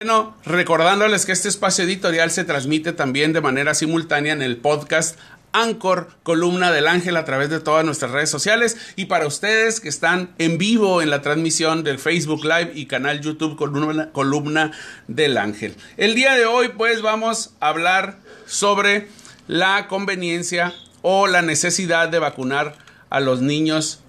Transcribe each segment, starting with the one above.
Bueno, recordándoles que este espacio editorial se transmite también de manera simultánea en el podcast Anchor, columna del ángel a través de todas nuestras redes sociales y para ustedes que están en vivo en la transmisión del Facebook Live y canal YouTube columna, columna del ángel. El día de hoy pues vamos a hablar sobre la conveniencia o la necesidad de vacunar a los niños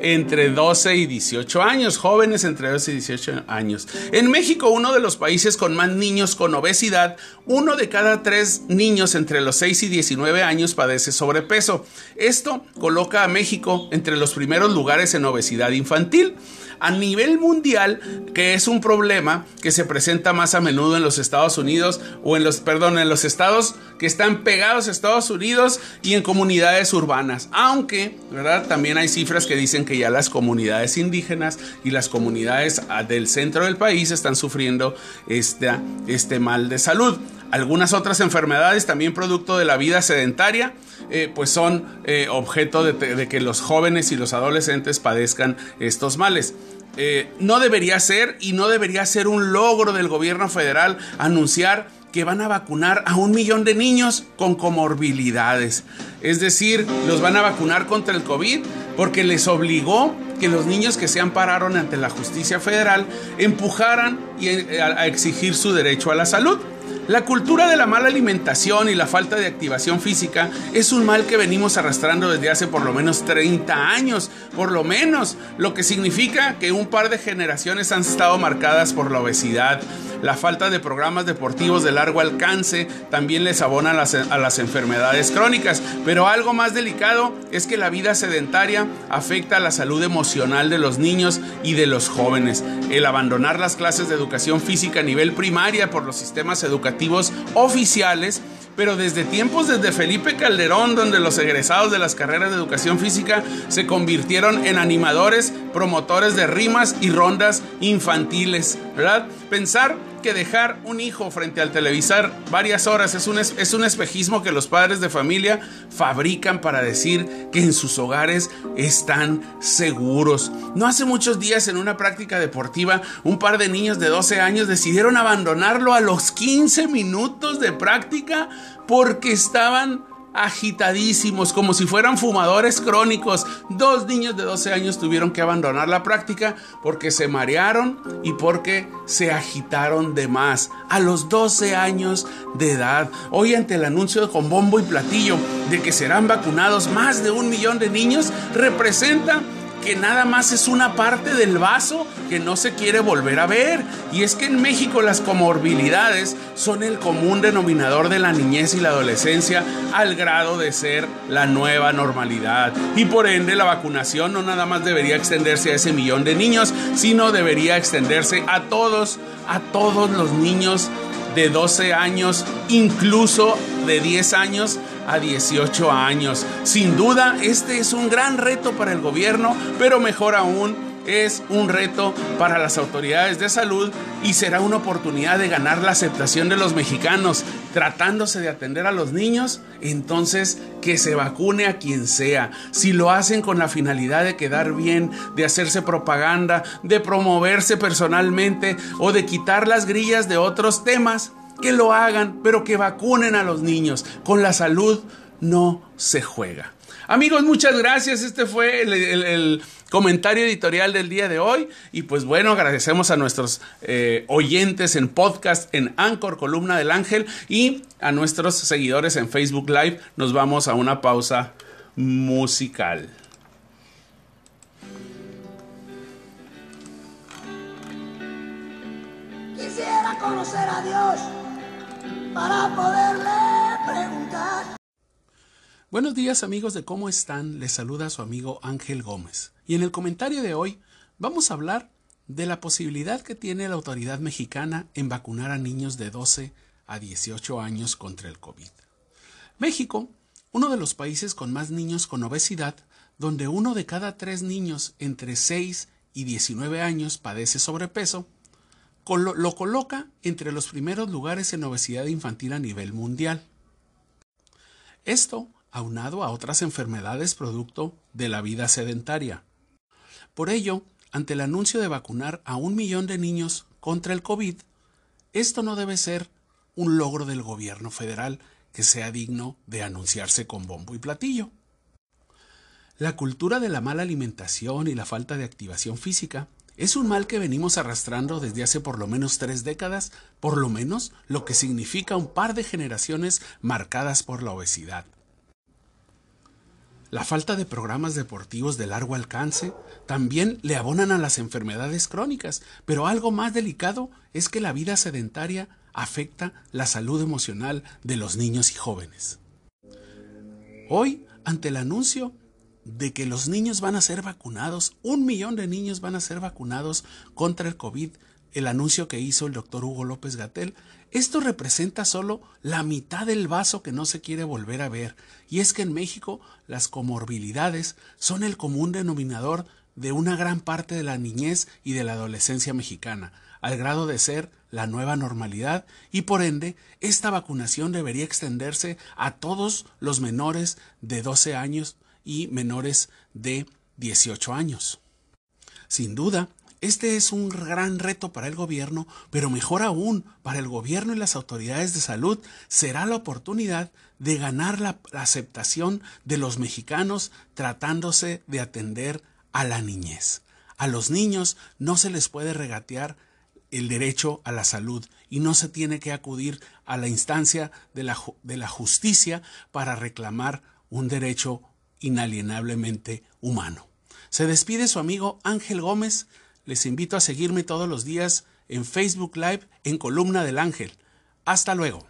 entre 12 y 18 años, jóvenes entre 12 y 18 años. En México, uno de los países con más niños con obesidad, uno de cada tres niños entre los 6 y 19 años padece sobrepeso. Esto coloca a México entre los primeros lugares en obesidad infantil a nivel mundial, que es un problema que se presenta más a menudo en los Estados Unidos o en los, perdón, en los estados que están pegados a Estados Unidos y en comunidades urbanas. Aunque, ¿verdad? También hay cifras que dicen que ya las comunidades indígenas y las comunidades ah, del centro del país están sufriendo este, mal de salud. Algunas otras enfermedades, también producto de la vida sedentaria, eh, pues son eh, objeto de, que los jóvenes y los adolescentes padezcan estos males. Eh, no debería ser y no debería ser un logro del gobierno federal anunciar que van a vacunar a un millón de niños con comorbilidades. Es decir, los van a vacunar contra el COVID porque les obligó que los niños que se ampararon ante la justicia federal empujaran a exigir su derecho a la salud. La cultura de la mala alimentación y la falta de activación física es un mal que venimos arrastrando desde hace por lo menos 30 años, por lo menos, lo que significa que un par de generaciones han estado marcadas por la obesidad. La falta de programas deportivos de largo alcance también les abona a las, a las enfermedades crónicas, pero algo más delicado es que la vida sedentaria afecta a la salud emocional de los niños y de los jóvenes. El abandonar las clases de educación física a nivel primaria por los sistemas educativos oficiales, pero desde tiempos desde Felipe Calderón, donde los egresados de las carreras de educación física se convirtieron en animadores, promotores de rimas y rondas infantiles, ¿verdad? Pensar dejar un hijo frente al televisor varias horas es un, es un espejismo que los padres de familia fabrican para decir que en sus hogares están seguros. No hace muchos días en una práctica deportiva, un par de niños de 12 años decidieron abandonarlo a los 15 minutos de práctica porque estaban agitadísimos, como si fueran fumadores crónicos. Dos niños de 12 años tuvieron que abandonar la práctica porque se marearon y porque se agitaron de más. A los 12 años de edad, hoy ante el anuncio con bombo y platillo de que serán vacunados más de un millón de niños, representa que nada más es una parte del vaso que no se quiere volver a ver. Y es que en México las comorbilidades son el común denominador de la niñez y la adolescencia al grado de ser la nueva normalidad. Y por ende la vacunación no nada más debería extenderse a ese millón de niños, sino debería extenderse a todos, a todos los niños de 12 años, incluso de 10 años a 18 años. Sin duda, este es un gran reto para el gobierno, pero mejor aún, es un reto para las autoridades de salud y será una oportunidad de ganar la aceptación de los mexicanos. Tratándose de atender a los niños, entonces que se vacune a quien sea. Si lo hacen con la finalidad de quedar bien, de hacerse propaganda, de promoverse personalmente o de quitar las grillas de otros temas, que lo hagan, pero que vacunen a los niños. Con la salud no se juega. Amigos, muchas gracias. Este fue el, comentario editorial del día de hoy. Y pues bueno, agradecemos a nuestros eh, oyentes en podcast, en Anchor, Columna del Ángel, y a nuestros seguidores en Facebook Live. Nos vamos a una pausa musical. Quisiera conocer a Dios para poderle preguntar. Buenos días amigos de cómo están, les saluda su amigo Ángel Gómez. Y en el comentario de hoy vamos a hablar de la posibilidad que tiene la autoridad mexicana en vacunar a niños de 12 a 18 años contra el COVID. México, uno de los países con más niños con obesidad, donde uno de cada tres niños entre 6 y 19 años padece sobrepeso, lo coloca entre los primeros lugares en obesidad infantil a nivel mundial. Esto aunado a otras enfermedades producto de la vida sedentaria. Por ello, ante el anuncio de vacunar a un millón de niños contra el COVID, Esto no debe ser un logro del gobierno federal que sea digno de anunciarse con bombo y platillo. La cultura de la mala alimentación y la falta de activación física es un mal que venimos arrastrando desde hace por lo menos tres décadas, por lo menos lo que significa un par de generaciones marcadas por la obesidad. La falta de programas deportivos de largo alcance también le abonan a las enfermedades crónicas, pero algo más delicado es que la vida sedentaria afecta la salud emocional de los niños y jóvenes. Hoy, ante el anuncio de que los niños van a ser vacunados, un millón de niños van a ser vacunados contra el COVID, el anuncio que hizo el doctor Hugo López Gatel, esto representa solo la mitad del vaso que no se quiere volver a ver, y es que en México las comorbilidades son el común denominador de una gran parte de la niñez y de la adolescencia mexicana, al grado de ser la nueva normalidad. Y por ende esta vacunación debería extenderse a todos los menores de 12 años y menores de 18 años. Sin duda, este es un gran reto para el gobierno, pero mejor aún, para el gobierno y las autoridades de salud será la oportunidad de ganar la aceptación de los mexicanos tratándose de atender a la niñez. A los niños no se les puede regatear el derecho a la salud y no se tiene que acudir a la instancia de la, de la justicia para reclamar un derecho inalienablemente humano. Se despide su amigo Ángel Gómez. Les invito a seguirme todos los días en Facebook Live en Columna del Ángel. Hasta luego.